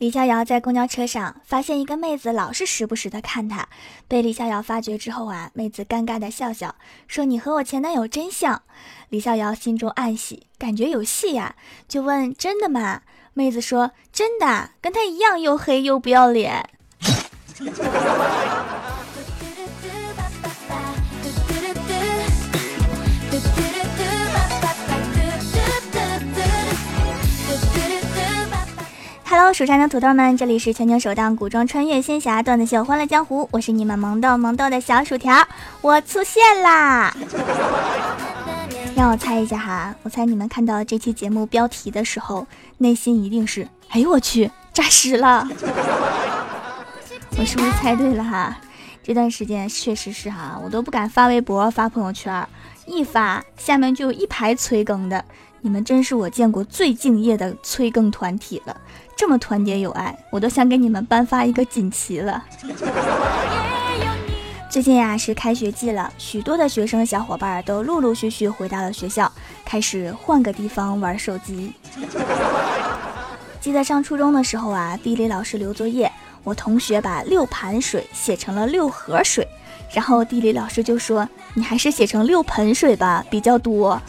李逍遥在公交车上发现一个妹子老是时不时的看他，被李逍遥发觉之后啊，妹子尴尬的笑笑说：“你和我前男友真像。”李逍遥心中暗喜，感觉有戏呀，就问：“真的吗？”妹子说：“真的，跟他一样又黑又不要脸。” Hello，蜀山的土豆们，这里是全球首档古装穿越仙侠段子秀《欢乐江湖》，我是你们萌豆萌豆的小薯条，我出现啦！让我猜一下哈，我猜你们看到这期节目标题的时候，内心一定是：哎呦我去，诈尸了！我是不是猜对了哈？这段时间确实是哈，我都不敢发微博、发朋友圈，一发下面就一排催更的，你们真是我见过最敬业的催更团体了。这么团结友爱，我都想给你们颁发一个锦旗了。最近呀是开学季了，许多的学生小伙伴都陆陆续续回到了学校，开始换个地方玩手机。记得上初中的时候啊，地理老师留作业，我同学把六盘水写成了六盒水，然后地理老师就说：“你还是写成六盆水吧，比较多，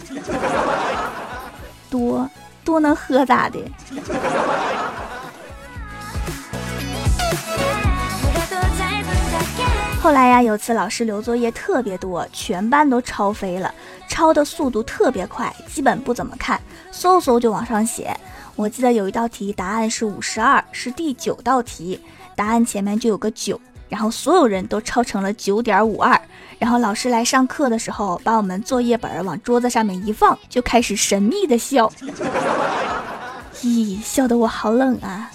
多多能喝咋的？” 后来呀，有次老师留作业特别多，全班都抄飞了，抄的速度特别快，基本不怎么看，嗖嗖就往上写。我记得有一道题，答案是五十二，是第九道题，答案前面就有个九，然后所有人都抄成了九点五二。然后老师来上课的时候，把我们作业本往桌子上面一放，就开始神秘的笑，咦，笑得我好冷啊。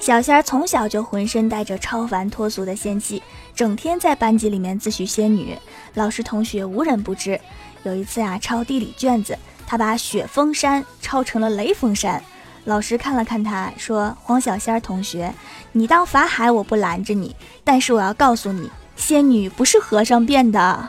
小仙儿从小就浑身带着超凡脱俗的仙气，整天在班级里面自诩仙女，老师同学无人不知。有一次啊，抄地理卷子，他把雪峰山抄成了雷峰山。老师看了看他，说：“黄小仙儿同学，你当法海我不拦着你，但是我要告诉你，仙女不是和尚变的。”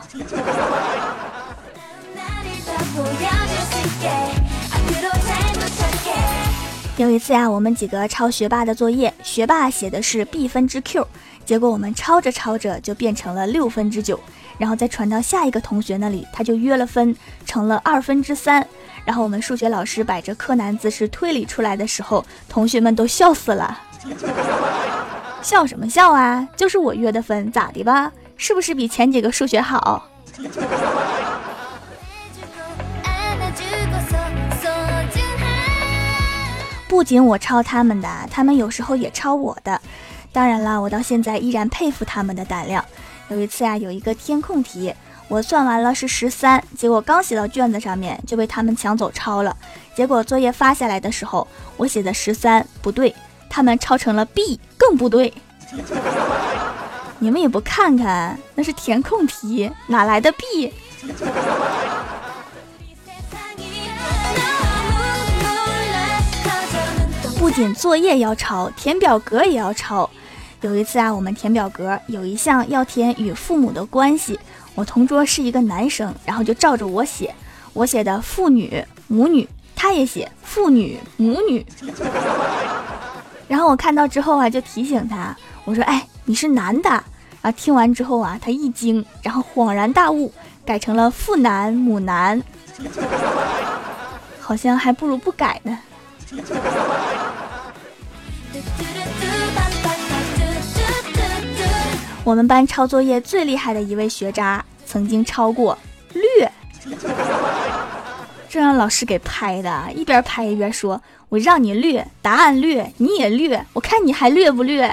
有一次呀，我们几个抄学霸的作业，学霸写的是 b 分之 q，结果我们抄着抄着就变成了六分之九，然后再传到下一个同学那里，他就约了分成了二分之三，然后我们数学老师摆着柯南姿势推理出来的时候，同学们都笑死了。笑什么笑啊？就是我约的分，咋的吧？是不是比前几个数学好？不仅我抄他们的，他们有时候也抄我的。当然了，我到现在依然佩服他们的胆量。有一次啊，有一个填空题，我算完了是十三，结果刚写到卷子上面就被他们抢走抄了。结果作业发下来的时候，我写的十三不对，他们抄成了 B，更不对。你们也不看看，那是填空题，哪来的 B？不仅作业要抄，填表格也要抄。有一次啊，我们填表格有一项要填与父母的关系，我同桌是一个男生，然后就照着我写，我写的父女母女，他也写父女母女。然后我看到之后啊，就提醒他，我说：“哎，你是男的。”啊，听完之后啊，他一惊，然后恍然大悟，改成了父男母男，好像还不如不改呢。我们班抄作业最厉害的一位学渣，曾经超过略，这让老师给拍的，一边拍一边说：“我让你略，答案略，你也略，我看你还略不略。”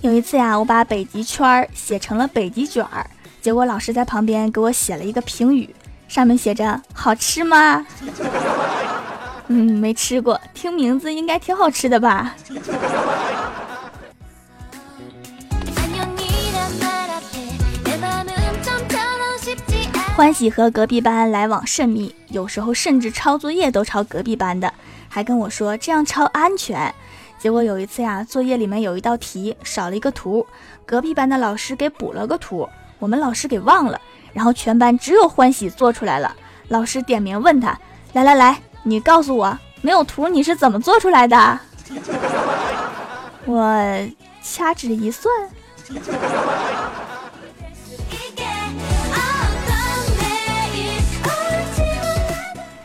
有一次呀，我把北极圈写成了北极卷，结果老师在旁边给我写了一个评语，上面写着“好吃吗？”嗯，没吃过，听名字应该挺好吃的吧。欢喜和隔壁班来往甚密，有时候甚至抄作业都抄隔壁班的，还跟我说这样抄安全。结果有一次呀，作业里面有一道题少了一个图，隔壁班的老师给补了个图，我们老师给忘了，然后全班只有欢喜做出来了。老师点名问他：“来来来，你告诉我，没有图你是怎么做出来的？” 我掐指一算。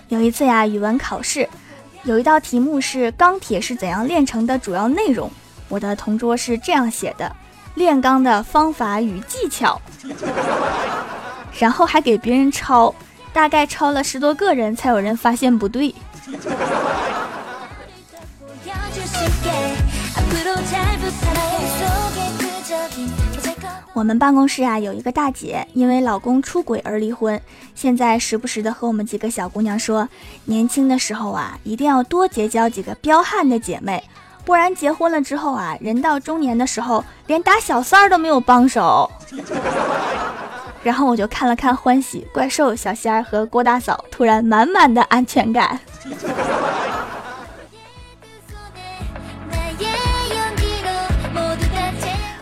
有一次呀，语文考试。有一道题目是钢铁是怎样炼成的主要内容，我的同桌是这样写的：炼钢的方法与技巧，然后还给别人抄，大概抄了十多个人才有人发现不对。我们办公室啊有一个大姐，因为老公出轨而离婚，现在时不时的和我们几个小姑娘说，年轻的时候啊一定要多结交几个彪悍的姐妹，不然结婚了之后啊，人到中年的时候连打小三儿都没有帮手。然后我就看了看欢喜、怪兽、小仙儿和郭大嫂，突然满满的安全感。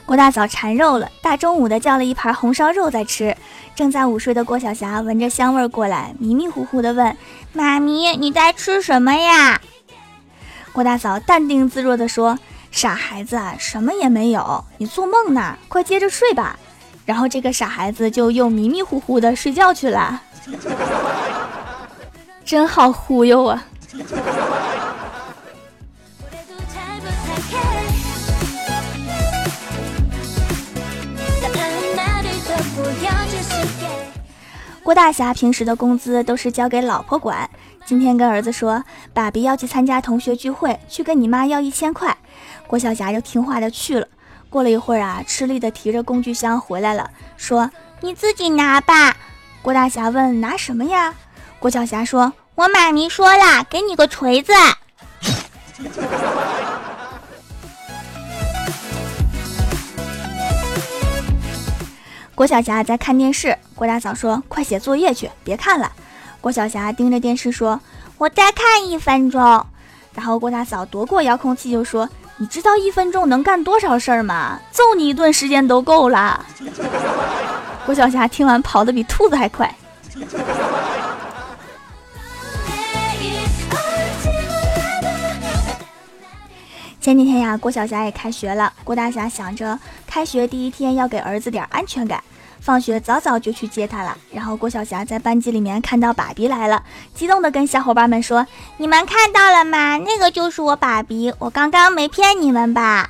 郭大嫂馋肉了，大中午的叫了一盘红烧肉在吃。正在午睡的郭晓霞闻着香味过来，迷迷糊糊的问：“妈咪，你在吃什么呀？”郭大嫂淡定自若的说：“傻孩子，什么也没有，你做梦呢，快接着睡吧。”然后这个傻孩子就又迷迷糊糊的睡觉去了。真好忽悠啊！郭大侠平时的工资都是交给老婆管，今天跟儿子说，爸比要去参加同学聚会，去跟你妈要一千块。郭小霞就听话的去了。过了一会儿啊，吃力的提着工具箱回来了，说：“你自己拿吧。”郭大侠问：“拿什么呀？”郭晓霞说：“我妈咪说了，给你个锤子。”郭晓霞在看电视，郭大嫂说：“快写作业去，别看了。”郭晓霞盯着电视说：“我再看一分钟。”然后郭大嫂夺过遥控器就说：“你知道一分钟能干多少事儿吗？揍你一顿时间都够了。”郭晓霞听完跑得比兔子还快。前几天呀，郭晓霞也开学了。郭大侠想着开学第一天要给儿子点安全感，放学早早就去接他了。然后郭晓霞在班级里面看到爸比来了，激动的跟小伙伴们说：“你们看到了吗？那个就是我爸比，我刚刚没骗你们吧？”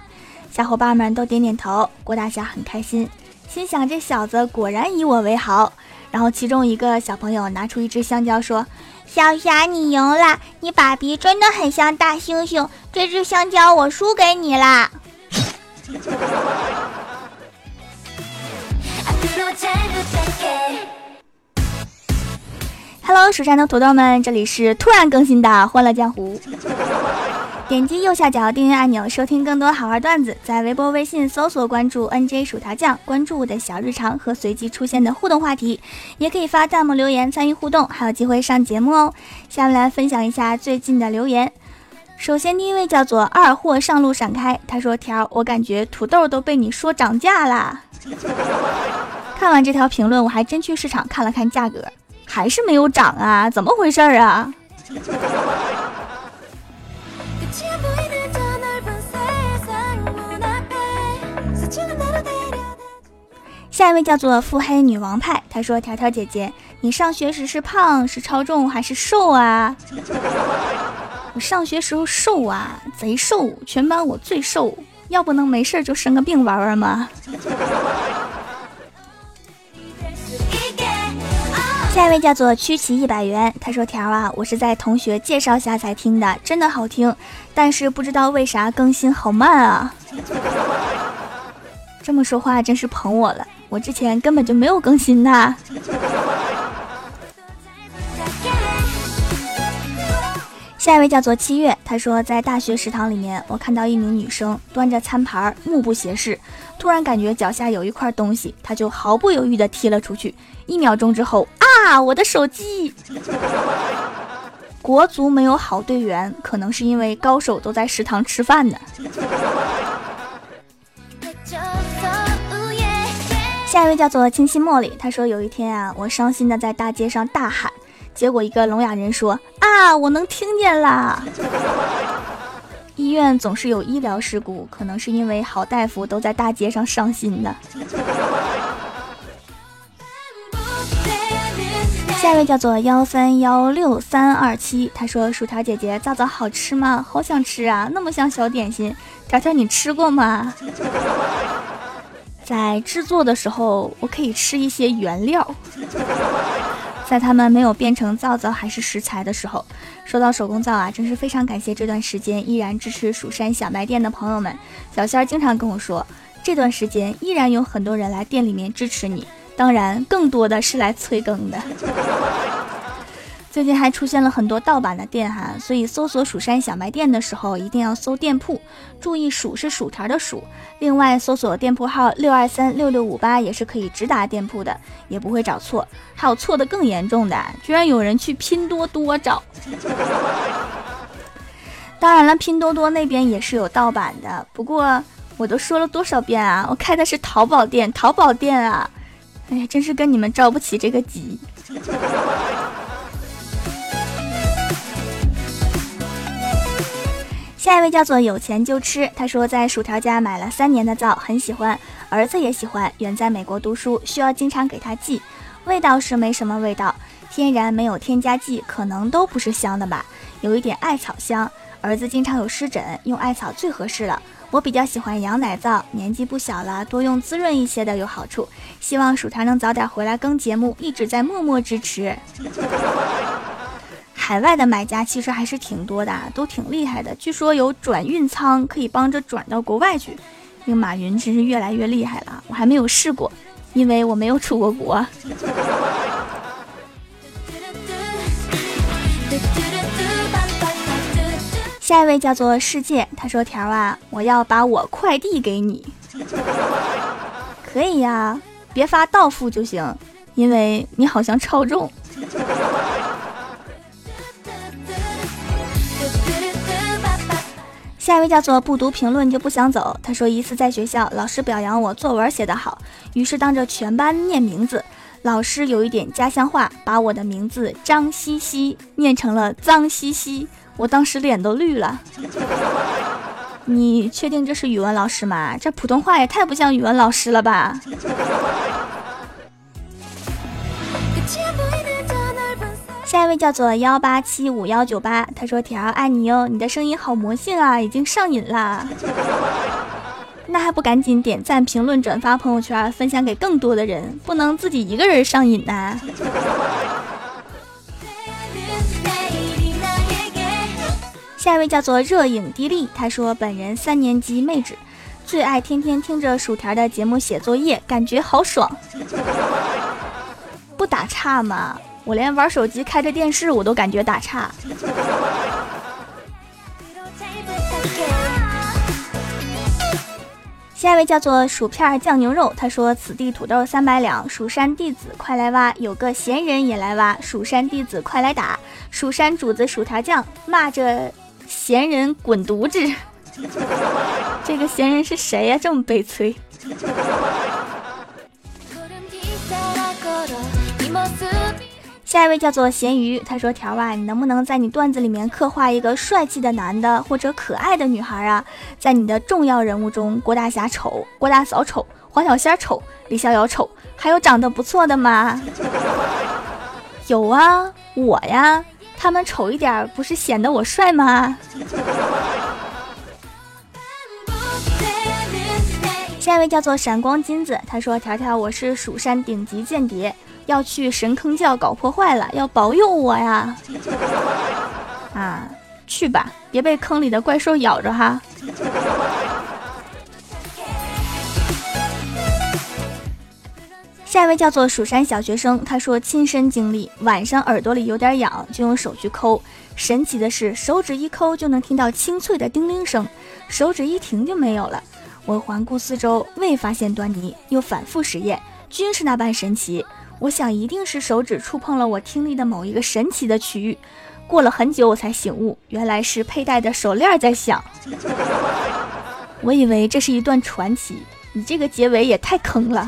小伙伴们都点点头。郭大侠很开心，心想这小子果然以我为豪。然后其中一个小朋友拿出一只香蕉说。小霞，你赢了！你爸比真的很像大猩猩。这只香蕉我输给你啦。蜀山的土豆们，这里是突然更新的《欢乐江湖》。点击右下角订阅按钮，收听更多好玩段子。在微博、微信搜索关注 “nj 薯条酱”，关注我的小日常和随机出现的互动话题，也可以发弹幕留言参与互动，还有机会上节目哦。下面来分享一下最近的留言。首先，第一位叫做二货上路闪开，他说：“条，我感觉土豆都被你说涨价啦。” 看完这条评论，我还真去市场看了看价格，还是没有涨啊？怎么回事啊？下一位叫做腹黑女王派，她说：“条条姐姐，你上学时是胖是超重还是瘦啊？” 我上学时候瘦啊，贼瘦，全班我最瘦，要不能没事就生个病玩玩吗？下一位叫做曲奇一百元，他说：“条啊，我是在同学介绍下才听的，真的好听，但是不知道为啥更新好慢啊。”这么说话真是捧我了。我之前根本就没有更新呐。下一位叫做七月，他说在大学食堂里面，我看到一名女生端着餐盘，目不斜视，突然感觉脚下有一块东西，他就毫不犹豫地踢了出去。一秒钟之后，啊，我的手机！国足没有好队员，可能是因为高手都在食堂吃饭呢。下一位叫做清新茉莉，他说有一天啊，我伤心的在大街上大喊，结果一个聋哑人说啊，我能听见啦。医院总是有医疗事故，可能是因为好大夫都在大街上伤心呢。下一位叫做幺三幺六三二七，他说薯条姐姐皂皂好吃吗？好想吃啊，那么像小点心。条条你吃过吗？在制作的时候，我可以吃一些原料，在他们没有变成皂皂还是食材的时候。说到手工皂啊，真是非常感谢这段时间依然支持蜀山小卖店的朋友们。小仙儿经常跟我说，这段时间依然有很多人来店里面支持你，当然更多的是来催更的。最近还出现了很多盗版的店哈，所以搜索蜀山小卖店的时候一定要搜店铺，注意薯是薯条的薯。另外搜索店铺号六二三六六五八也是可以直达店铺的，也不会找错。还有错的更严重的，居然有人去拼多多找。当然了，拼多多那边也是有盗版的，不过我都说了多少遍啊，我开的是淘宝店，淘宝店啊！哎呀，真是跟你们着不起这个急。下一位叫做有钱就吃，他说在薯条家买了三年的皂，很喜欢，儿子也喜欢。远在美国读书，需要经常给他寄。味道是没什么味道，天然没有添加剂，可能都不是香的吧，有一点艾草香。儿子经常有湿疹，用艾草最合适了。我比较喜欢羊奶皂，年纪不小了，多用滋润一些的有好处。希望薯条能早点回来更节目，一直在默默支持。海外的买家其实还是挺多的，都挺厉害的。据说有转运仓可以帮着转到国外去。那个马云真是越来越厉害了，我还没有试过，因为我没有出过国。下一位叫做世界，他说：“条啊，我要把我快递给你，可以呀，别发到付就行，因为你好像超重。”下一位叫做不读评论就不想走。他说一次在学校，老师表扬我作文写得好，于是当着全班念名字。老师有一点家乡话，把我的名字张西西念成了脏兮兮。我当时脸都绿了。你确定这是语文老师吗？这普通话也太不像语文老师了吧！下一位叫做幺八七五幺九八，他说：“条爱你哟，你的声音好魔性啊，已经上瘾了。那还不赶紧点赞、评论、转发朋友圈，分享给更多的人，不能自己一个人上瘾呐。”下一位叫做热影滴丽，他说：“本人三年级妹纸，最爱天天听着薯条的节目写作业，感觉好爽，不打岔吗？”我连玩手机开着电视我都感觉打岔。下一位叫做薯片酱牛肉，他说：“此地土豆三百两，蜀山弟子快来挖，有个闲人也来挖，蜀山弟子快来打，蜀山主子薯条酱骂着闲人滚犊子。这个闲人是谁呀？这么悲催。”下一位叫做咸鱼，他说：“条啊，你能不能在你段子里面刻画一个帅气的男的或者可爱的女孩啊？在你的重要人物中，郭大侠丑，郭大嫂丑，黄小仙丑，李逍遥丑，还有长得不错的吗？有啊，我呀，他们丑一点不是显得我帅吗？” 下一位叫做闪光金子，他说：“条条，我是蜀山顶级间谍。”要去神坑教搞破坏了，要保佑我呀！啊，去吧，别被坑里的怪兽咬着哈。下一位叫做蜀山小学生，他说亲身经历，晚上耳朵里有点痒，就用手去抠，神奇的是手指一抠就能听到清脆的叮铃声，手指一停就没有了。我环顾四周，未发现端倪，又反复实验，均是那般神奇。我想一定是手指触碰了我听力的某一个神奇的区域，过了很久我才醒悟，原来是佩戴的手链在响。我以为这是一段传奇，你这个结尾也太坑了。